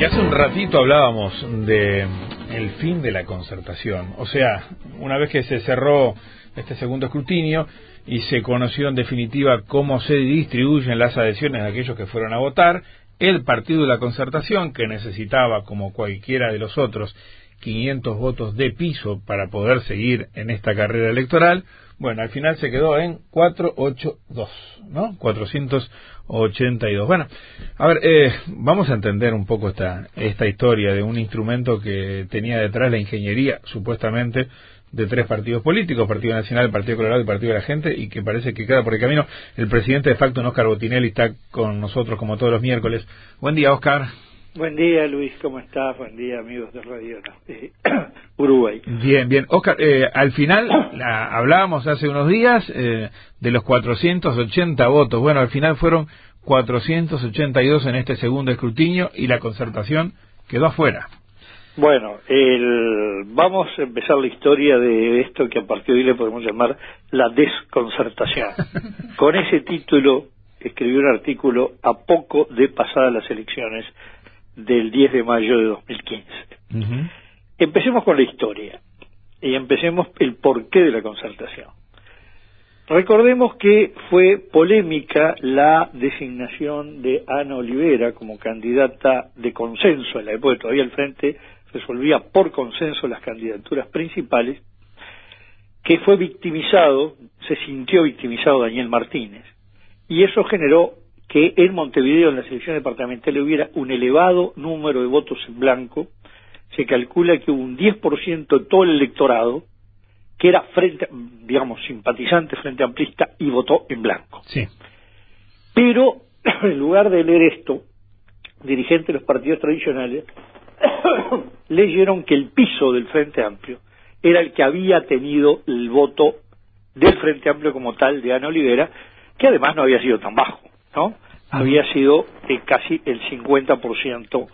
Y hace un ratito hablábamos de el fin de la concertación, o sea, una vez que se cerró este segundo escrutinio y se conoció en definitiva cómo se distribuyen las adhesiones de aquellos que fueron a votar, el partido de la concertación, que necesitaba, como cualquiera de los otros, 500 votos de piso para poder seguir en esta carrera electoral, bueno, al final se quedó en 482, ¿no? 482. Bueno, a ver, eh, vamos a entender un poco esta, esta historia de un instrumento que tenía detrás la ingeniería, supuestamente, de tres partidos políticos, Partido Nacional, Partido Colorado y Partido de la Gente, y que parece que queda por el camino. El presidente de facto, Oscar Botinelli, está con nosotros como todos los miércoles. Buen día, Oscar. Buen día, Luis, ¿cómo estás? Buen día, amigos de Radio Uruguay. Bien, bien. Oscar, eh, al final hablábamos hace unos días eh, de los 480 votos. Bueno, al final fueron 482 en este segundo escrutinio y la concertación quedó afuera. Bueno, el, vamos a empezar la historia de esto que a partir de hoy le podemos llamar la desconcertación. Con ese título escribí un artículo a poco de pasadas las elecciones del 10 de mayo de 2015. Empecemos con la historia y empecemos el porqué de la concertación. Recordemos que fue polémica la designación de Ana Olivera como candidata de consenso en la época todavía el Frente resolvía por consenso las candidaturas principales, que fue victimizado, se sintió victimizado Daniel Martínez, y eso generó que en Montevideo en la selección departamental hubiera un elevado número de votos en blanco, se calcula que hubo un 10% de todo el electorado que era frente, digamos, simpatizante frente amplista y votó en blanco. Sí. Pero, en lugar de leer esto, dirigentes de los partidos tradicionales leyeron que el piso del Frente Amplio era el que había tenido el voto del Frente Amplio como tal de Ana Olivera, que además no había sido tan bajo. ¿No? Había sido eh, casi el 50%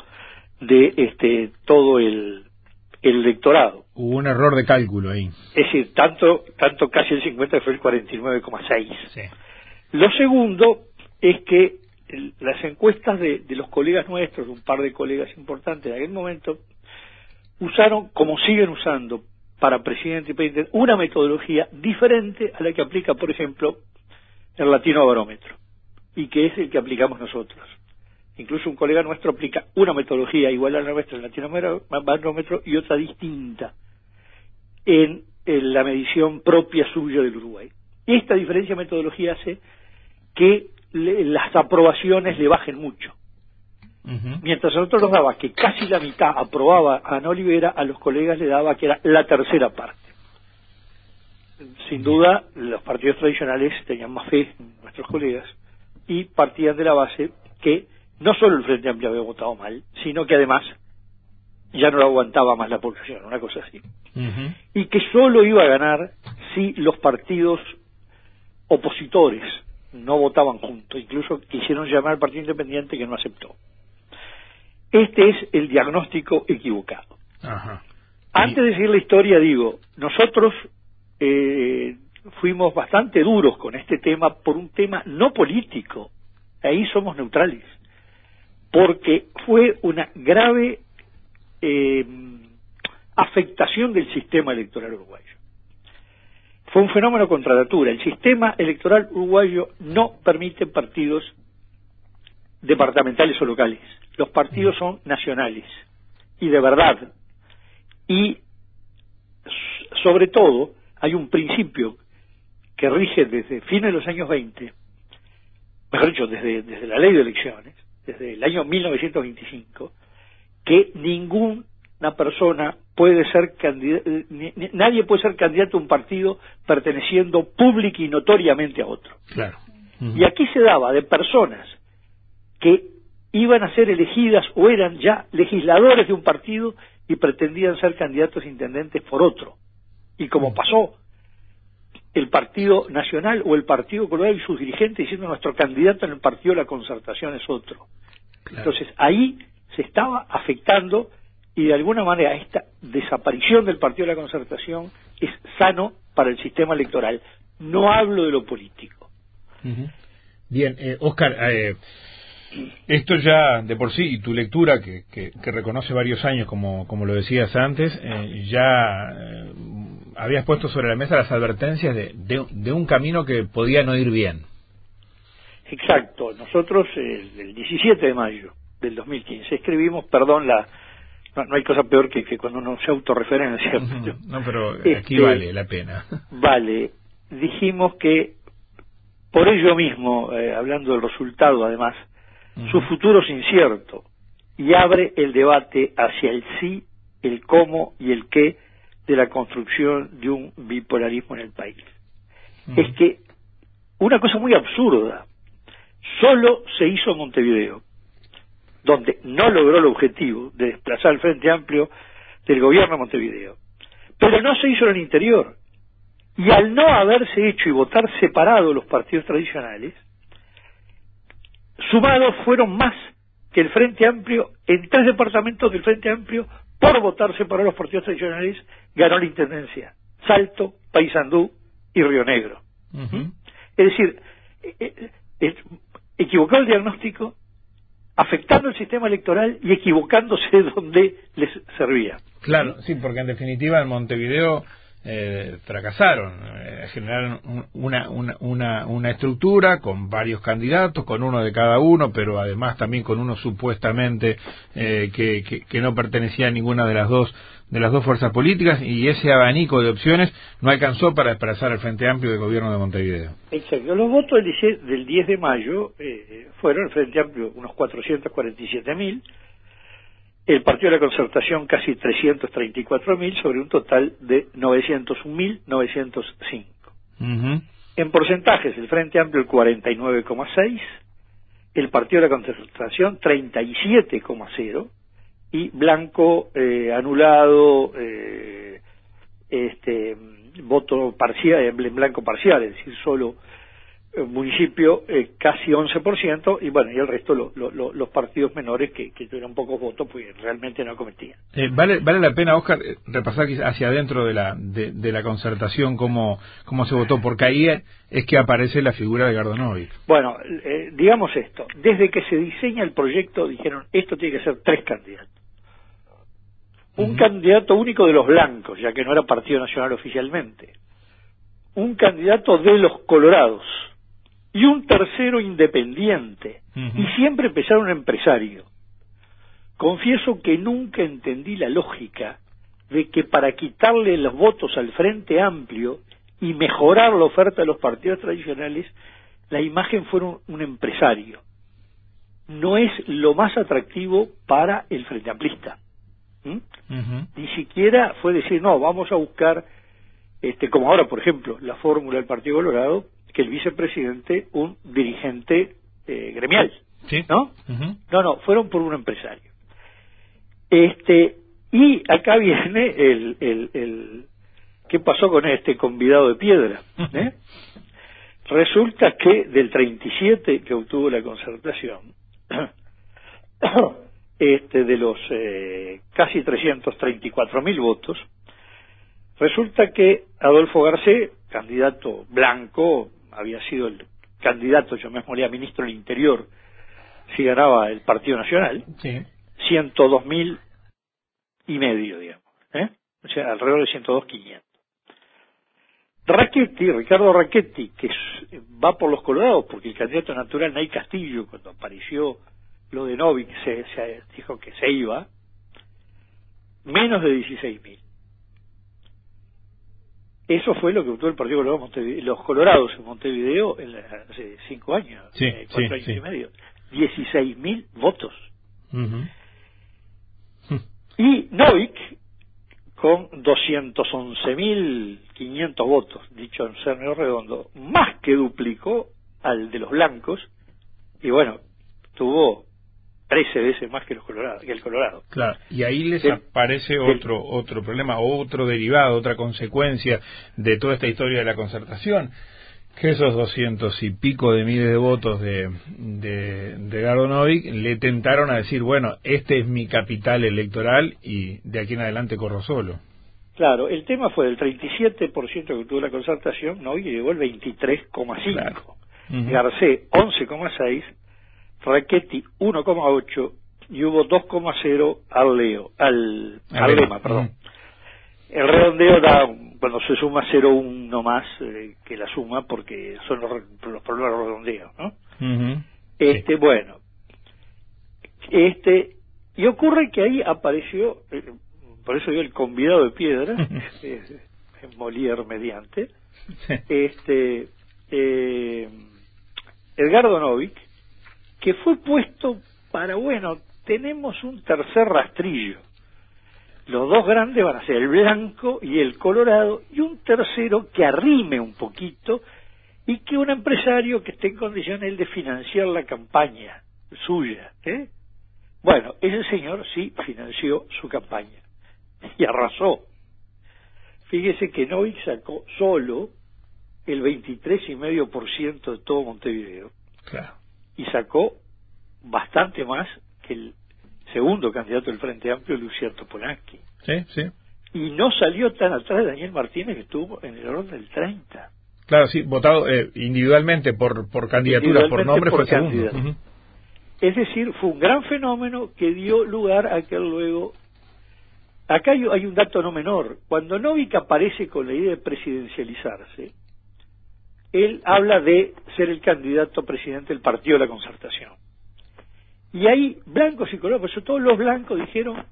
de este todo el, el electorado. Hubo un error de cálculo ahí. Es decir, tanto, tanto casi el 50 fue el 49,6. Sí. Lo segundo es que las encuestas de, de, los colegas nuestros, un par de colegas importantes en aquel momento, usaron, como siguen usando para presidente y presidente, una metodología diferente a la que aplica, por ejemplo, el latino barómetro y que es el que aplicamos nosotros. Incluso un colega nuestro aplica una metodología igual a la nuestra en Latinoamérica y otra distinta en, la medición propia suya del Uruguay. Esta diferencia de metodología hace que las aprobaciones le bajen mucho. Mientras a nosotros nos daba que casi la mitad aprobaba a Ana Olivera, a los colegas le daba que era la tercera parte. Sin duda, los partidos tradicionales tenían más fe, nuestros colegas, y partían de la base que no solo el Frente Amplio había votado mal, sino que además ya no lo aguantaba más la población, una cosa así. Y que solo iba a ganar si los partidos opositores no votaban juntos, incluso quisieron llamar al Partido Independiente que no aceptó. Este es el diagnóstico equivocado. Antes de decir la historia, digo, nosotros eh, fuimos bastante duros con este tema por un tema no político. Ahí somos neutrales. Porque fue una grave eh, afectación del sistema electoral uruguayo. Fue un fenómeno contra natura. El sistema electoral uruguayo no permite partidos departamentales o locales. Los partidos son nacionales y de verdad. Y sobre todo hay un principio que rige desde fines de los años 20, mejor dicho, desde, desde la ley de elecciones, desde el año 1925, que ninguna persona puede ser candidato, nadie puede ser candidato a un partido perteneciendo pública y notoriamente a otro. Claro. Y aquí se daba de personas que iban a ser elegidas o eran ya legisladores de un partido y pretendían ser candidatos a intendentes por otro. Y como pasó el Partido Nacional o el Partido Colorado y sus dirigentes diciendo nuestro candidato en el Partido de la Concertación es otro. Entonces ahí se estaba afectando y de alguna manera esta desaparición del Partido de la Concertación es sano para el sistema electoral. No hablo de lo político. Bien, eh, Oscar, eh, Esto ya de por sí, y tu lectura, que, que, reconoce varios años, como, como lo decías antes, eh, ya eh, habías puesto sobre la mesa las advertencias de, de, un camino que podía no ir bien. Exacto. Nosotros, el 17 de mayo del 2015, escribimos, perdón, la no, hay cosa peor que, que cuando uno se autorreferencia. No, pero aquí este, vale la pena. Vale. Dijimos que por ello mismo, eh, hablando del resultado además, su futuro es incierto y abre el debate hacia el sí, el cómo y el qué de la construcción de un bipolarismo en el país. Es que una cosa muy absurda, solo se hizo en Montevideo, donde no logró el objetivo de desplazar el Frente Amplio del gobierno de Montevideo, pero no se hizo en el interior. Y al no haberse hecho y votar separado los partidos tradicionales, sumados fueron más que el Frente Amplio, en tres departamentos del Frente Amplio, por votar separado los partidos tradicionales, ganó la Intendencia. Salto, Paysandú y Río Negro. Es decir, eh, eh, equivocó el diagnóstico, afectando el sistema electoral y equivocándose donde les servía. Claro, sí, porque en definitiva en Montevideo eh, fracasaron. Eh, generaron una, una, una, estructura con varios candidatos, con uno de cada uno, pero además también con uno supuestamente eh, que, que, no pertenecía a ninguna de las dos de las dos fuerzas políticas y ese abanico de opciones no alcanzó para expresar el Frente Amplio del gobierno de Montevideo. Exacto. Los votos del 10 de mayo eh, fueron el Frente Amplio unos 447 mil, el Partido de la Concertación casi 334.000 sobre un total de 901.905. En porcentajes, el Frente Amplio el 49,6, el Partido de la Concertación 37,0 y Blanco eh, anulado, eh, este voto parcial, en blanco parcial, es decir, solo municipio eh, casi 11% y bueno, y el resto los partidos menores que, que, tuvieron pocos votos pues realmente no cometían. Eh, vale, vale la pena, Oscar, eh, repasar hacia adentro de la, de, la concertación cómo, cómo se votó, porque ahí es que aparece la figura de Gardonovic. Bueno, digamos esto, desde que se diseña el proyecto dijeron esto tiene que ser tres candidatos. Un candidato único de los blancos, ya que no era Partido Nacional oficialmente. Un candidato de los colorados, y un tercero independiente, y siempre empezaron un empresario. Confieso que nunca entendí la lógica de que para quitarle los votos al Frente Amplio y mejorar la oferta de los partidos tradicionales, la imagen fuera un, empresario. No es lo más atractivo para el Frente Amplista. Ni siquiera fue decir, no, vamos a buscar, este, como ahora, por ejemplo, la fórmula del Partido Colorado, que el vicepresidente un dirigente eh, gremial. ¿No? No, no, fueron por un empresario. Este, y acá viene el, el, el ¿qué pasó con este convidado de piedra? ¿Eh? Resulta que del 37 que obtuvo la concertación, este, de los eh, casi 334 mil votos, resulta que Adolfo Garcés, candidato blanco, había sido el candidato, yo me a ministro del Interior, si ganaba el Partido Nacional, sí. 102 mil y medio, digamos, ¿eh? o sea, alrededor de 102 500. Raquetti, Ricardo Raquetti, que va por los colorados, porque el candidato natural Nay Castillo, cuando apareció lo de Novik, se, se dijo que se iba, menos de 16 mil. Eso fue lo que votó el Partido Colorado los Colorados en Montevideo en hace cinco años, eh, cuatro años y medio. 16 mil votos. Y Novik, con 211.500 votos, dicho en Cernio Redondo, más que duplicó al de los blancos, y bueno, tuvo 13 veces más que, los Colorado, que el Colorado. Claro, y ahí les aparece otro otro problema, otro derivado, otra consecuencia de toda esta historia de la concertación, que esos doscientos y pico de miles de votos de, de, de Gardonovic le tentaron a decir, bueno, este es mi capital electoral y de aquí en adelante corro solo. Claro, el tema fue del 37% que tuvo la concertación, ¿no? y llegó el 23,5%. Claro. Garcés 11,6%, Raquetti 1,8 y hubo 2,0 al Leo, al, al Lema, perdón. El redondeo da, cuando se suma 0,1 más eh, que la suma, porque son los, los problemas de redondeo, ¿no? Este, bueno, este, y ocurre que ahí apareció, eh, por eso yo el convidado de piedra, es, Molière mediante, este, eh, Edgardo Novik, que fue puesto para, bueno, tenemos un tercer rastrillo. Los dos grandes van a ser el blanco y el colorado, y un tercero que arrime un poquito y que un empresario que esté en condiciones de financiar la campaña suya. ¿eh? Bueno, ese señor sí financió su campaña y arrasó. Fíjese que Novik sacó solo el 23,5% de todo Montevideo. Claro. Y sacó bastante más que el segundo candidato del Frente Amplio, Luciano Polanski. Sí, sí. Y no salió tan atrás de Daniel Martínez, que estuvo en el orden del 30. Claro, sí, votado eh, individualmente por, por candidaturas, por nombre, fue segundo. Es decir, fue un gran fenómeno que dio lugar a que luego... Acá hay, hay un dato no menor. Cuando Novik aparece con la idea de presidencializarse, él habla de ser el candidato presidente del Partido de la Concertación. Y ahí blancos y colorados, eso todos los blancos dijeron,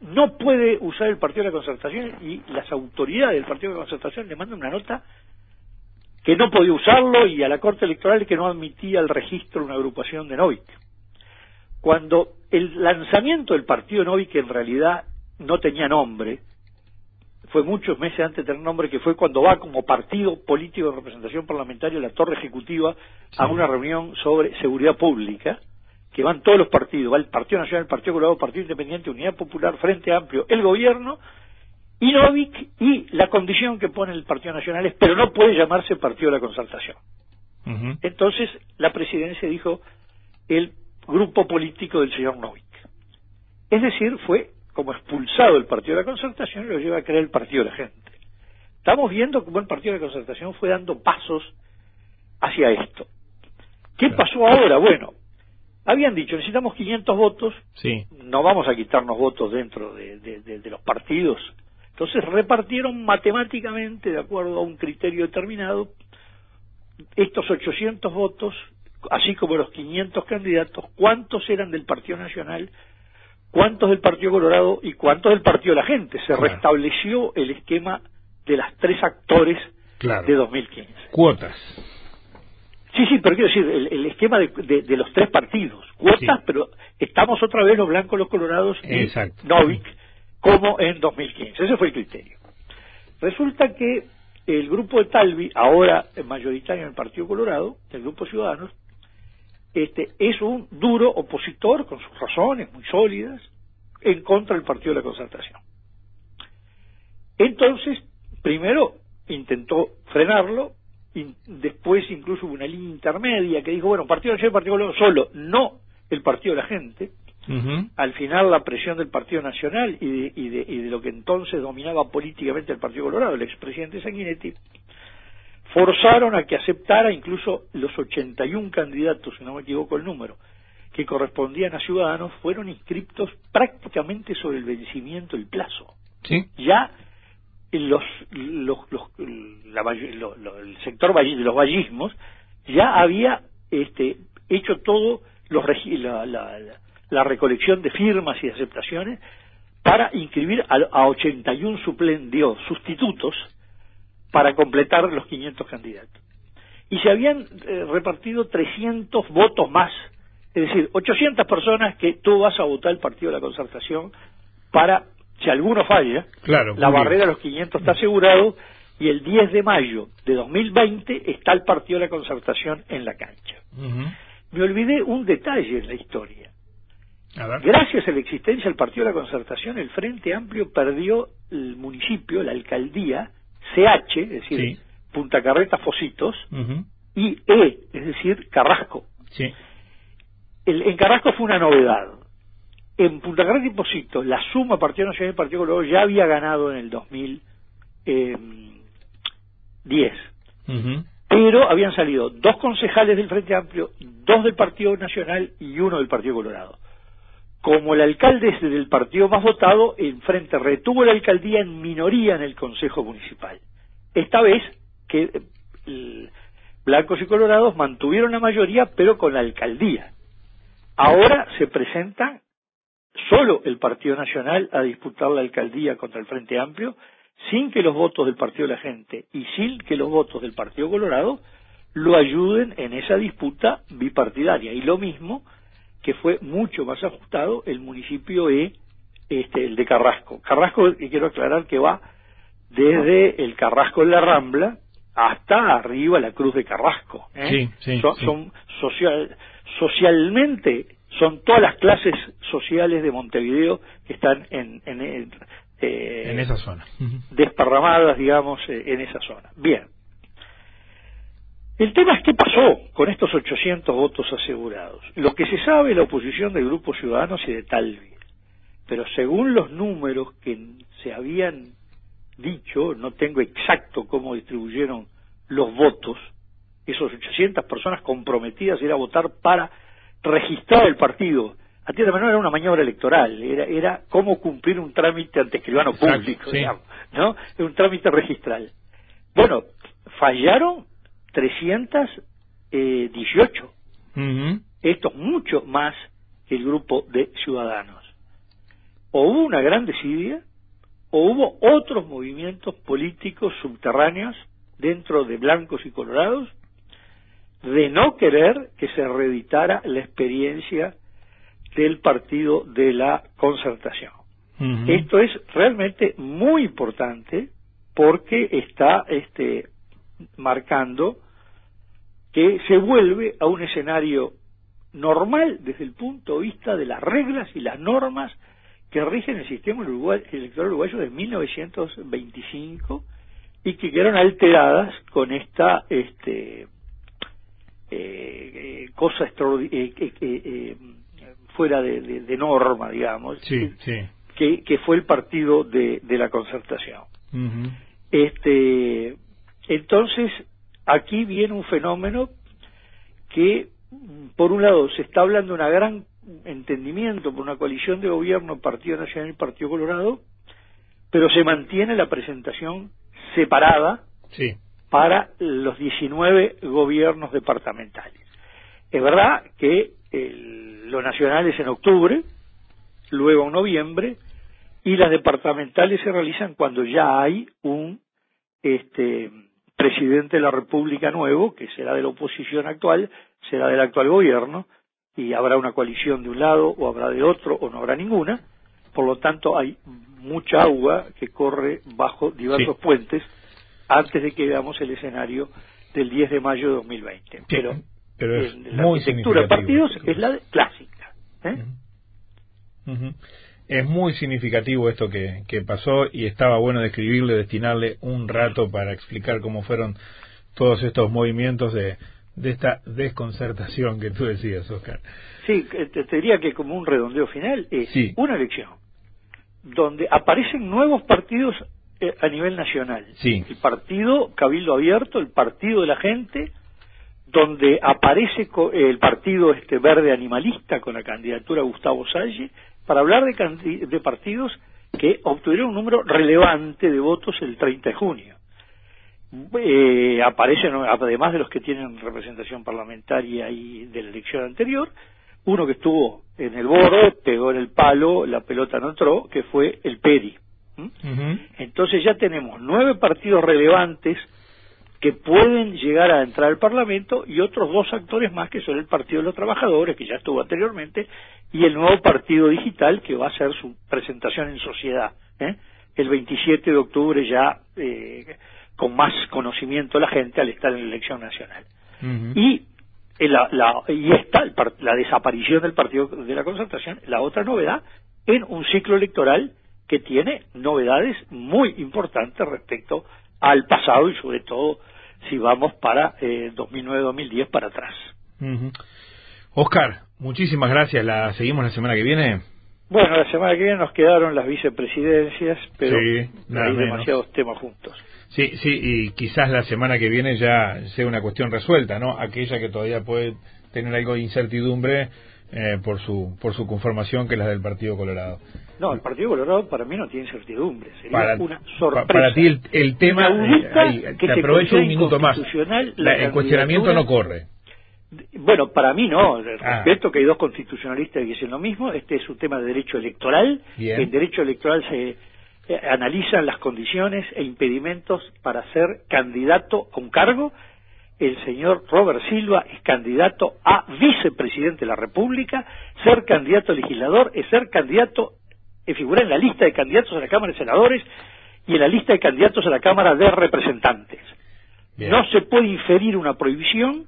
no puede usar el Partido de la Concertación y las autoridades del Partido de la Concertación le mandan una nota que no podía usarlo y a la Corte Electoral que no admitía el registro una agrupación de Novik. Cuando el lanzamiento del partido Novik en realidad no tenía nombre, fue muchos meses antes de tener nombre, que fue cuando va como partido político de representación parlamentaria la Torre Ejecutiva a una reunión sobre seguridad pública, que van todos los partidos, va el Partido Nacional, el Partido Colorado, Partido Independiente, Unidad Popular, Frente Amplio, el gobierno, y Novik, y la condición que pone el Partido Nacional es, pero no puede llamarse Partido de la Concertación. Entonces, la presidencia dijo el grupo político del señor Novik. Es decir, fue como expulsado el Partido de la Concertación lo lleva a crear el Partido de la Gente. Estamos viendo cómo el Partido de la Concertación fue dando pasos hacia esto. ¿Qué pasó ahora? Bueno, habían dicho, necesitamos 500 votos, sí. no vamos a quitarnos votos dentro de, los partidos. Entonces repartieron matemáticamente, de acuerdo a un criterio determinado, estos 800 votos, así como los 500 candidatos, cuántos eran del Partido Nacional, cuántos del Partido Colorado y cuántos del Partido de la Gente. Se restableció el esquema de las tres actores de 2015. Cuotas. Sí, sí, pero quiero decir, el, esquema de, los tres partidos, cuotas, pero estamos otra vez los blancos, los colorados y Novik, como en 2015. Ese fue el criterio. Resulta que el grupo de Talvi, ahora mayoritario en el Partido Colorado, el grupo Ciudadanos, este, es un duro opositor, con sus razones muy sólidas, en contra del Partido de la Concertación. Entonces, primero intentó frenarlo, después incluso hubo una línea intermedia que dijo, bueno, Partido Nacional y Partido Colorado solo, no el Partido de la Gente. Al final la presión del Partido Nacional y de, y, de, y de, lo que entonces dominaba políticamente el Partido Colorado, el expresidente Sanguinetti, forzaron a que aceptara incluso los 81 candidatos, si no me equivoco el número, que correspondían a ciudadanos, fueron inscriptos prácticamente sobre el vencimiento del plazo. ¿Sí? Ya los, los, los, el sector de los vallismos ya había este, hecho todo los, la, la, la, recolección de firmas y aceptaciones para inscribir a, a 81 suplendios, sustitutos para completar los 500 candidatos. Y se habían eh, repartido 300 votos más, es decir, 800 personas que tú vas a votar el Partido de la Concertación para si alguno falla, la barrera de los 500 está asegurado y el 10 de mayo de 2020 está el partido de la concertación en la cancha. Me olvidé un detalle en la historia. Gracias a la existencia del partido de la concertación, el Frente Amplio perdió el municipio, la alcaldía, CH, es decir, Punta Carreta Fositos, y E, es decir, Carrasco. en Carrasco fue una novedad en Punta Carreta y Posito, la suma Partido Nacional y Partido Colorado ya había ganado en el 2010. pero habían salido dos concejales del Frente Amplio, dos del Partido Nacional y uno del Partido Colorado. Como el alcalde es del partido más votado, el Frente retuvo la alcaldía en minoría en el Consejo Municipal. Esta vez que eh, blancos y colorados mantuvieron la mayoría, pero con la alcaldía. Ahora se presenta solo el Partido Nacional a disputar la alcaldía contra el Frente Amplio, sin que los votos del Partido de la Gente y sin que los votos del Partido Colorado lo ayuden en esa disputa bipartidaria. Y lo mismo que fue mucho más ajustado el municipio E, este, el de Carrasco. Carrasco, y quiero aclarar que va desde el Carrasco en la Rambla hasta arriba la Cruz de Carrasco. ¿eh? son, social, socialmente son todas las clases sociales de Montevideo que están en, en, eh, esa zona. Desparramadas, digamos, eh, en esa zona. Bien. El tema es qué pasó con estos 800 votos asegurados. Lo que se sabe la oposición del Grupo Ciudadanos y de Talvi. Pero según los números que se habían dicho, no tengo exacto cómo distribuyeron los votos, esos 800 personas comprometidas a ir a votar para registrar el partido. A tierra menor era una maniobra electoral, era, era cómo cumplir un trámite ante escribano público, digamos, ¿no? Un trámite registral. Bueno, fallaron 318. Esto es mucho más que el grupo de ciudadanos. O hubo una gran desidia, o hubo otros movimientos políticos subterráneos dentro de blancos y colorados de no querer que se reeditara la experiencia del partido de la concertación. Esto es realmente muy importante porque está este, marcando que se vuelve a un escenario normal desde el punto de vista de las reglas y las normas que rigen el sistema electoral uruguayo de 1925 y que quedaron alteradas con esta este, eh, eh cosa eh, eh, fuera de, norma, digamos, Que, que, fue el partido de, de la concertación. Este, entonces, aquí viene un fenómeno que, por un lado, se está hablando de un gran entendimiento por una coalición de gobierno, Partido Nacional y Partido Colorado, pero se mantiene la presentación separada para los 19 gobiernos departamentales. Es verdad que los nacionales en octubre, luego en noviembre, y las departamentales se realizan cuando ya hay un este, presidente de la República nuevo, que será de la oposición actual, será del actual gobierno, y habrá una coalición de un lado o habrá de otro o no habrá ninguna. Por lo tanto, hay mucha agua que corre bajo diversos puentes antes de que veamos el escenario del 10 de mayo de 2020. Pero, Pero es la arquitectura de partidos es la clásica. ¿eh? Es muy significativo esto que, que pasó y estaba bueno describirle, destinarle un rato para explicar cómo fueron todos estos movimientos de, de esta desconcertación que tú decías, Oscar. Sí, te, diría que como un redondeo final es una elección donde aparecen nuevos partidos eh, a nivel nacional. Sí. El partido Cabildo Abierto, el partido de la gente, donde aparece el partido este verde animalista con la candidatura Gustavo Salle, para hablar de, de partidos que obtuvieron un número relevante de votos el 30 de junio. Eh, aparecen, además de los que tienen representación parlamentaria y de la elección anterior, uno que estuvo en el borde, pegó en el palo, la pelota no entró, que fue el PERI. Entonces ya tenemos nueve partidos relevantes que pueden llegar a entrar al Parlamento y otros dos actores más que son el Partido de los Trabajadores, que ya estuvo anteriormente, y el nuevo Partido Digital, que va a hacer su presentación en sociedad. ¿eh? El 27 de octubre ya eh, con más conocimiento la gente al estar en la elección nacional. Y la, la, y está la desaparición del Partido de la Concertación, la otra novedad, en un ciclo electoral que tiene novedades muy importantes respecto al pasado y sobre todo si vamos para eh, 2009-2010 para atrás. Oscar, muchísimas gracias. ¿La seguimos la semana que viene? Bueno, la semana que viene nos quedaron las vicepresidencias, pero hay demasiados temas juntos. Sí, sí, y quizás la semana que viene ya sea una cuestión resuelta, ¿no? Aquella que todavía puede tener algo de incertidumbre eh, por su por su conformación que es la del Partido Colorado. No, el Partido Colorado para mí no tiene incertidumbre, sería para, una sorpresa. Para ti el, tema, eh, te aprovecho un minuto más, el cuestionamiento no corre. Bueno, para mí no, ah. respeto que hay dos constitucionalistas que dicen lo mismo, este es un tema de derecho electoral, en derecho electoral se eh, analizan las condiciones e impedimentos para ser candidato a un cargo, el señor Robert Silva es candidato a vicepresidente de la República, ser candidato a legislador es ser candidato, es figurar en la lista de candidatos a la Cámara de Senadores y en la lista de candidatos a la Cámara de Representantes. No se puede inferir una prohibición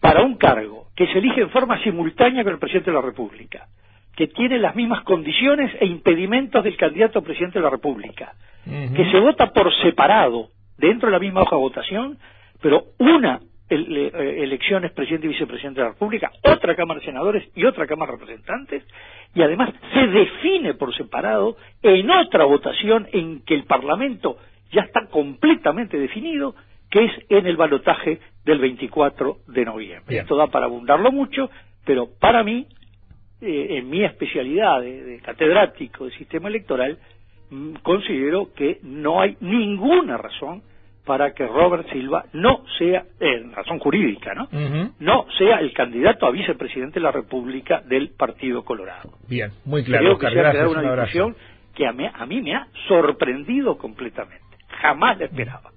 para un cargo que se elige en forma simultánea con el presidente de la República, que tiene las mismas condiciones e impedimentos del candidato a presidente de la República, que se vota por separado dentro de la misma hoja de votación pero una eh, elección es presidente y vicepresidente de la República, otra Cámara de Senadores y otra Cámara de Representantes, y además se define por separado en otra votación en que el Parlamento ya está completamente definido, que es en el balotaje del 24 de noviembre. Esto da para abundarlo mucho, pero para mí, eh, en mi especialidad de catedrático de sistema electoral, mm, considero que no hay ninguna razón para que Robert Silva no sea, en razón jurídica, ¿no? No sea el candidato a vicepresidente de la República del Partido Colorado. Bien, muy claro. Creo que se ha una discusión que a mí, a mí me ha sorprendido completamente. Jamás la esperaba.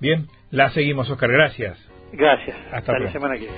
Bien, la seguimos, Oscar. Gracias. Gracias. Hasta, la semana que viene.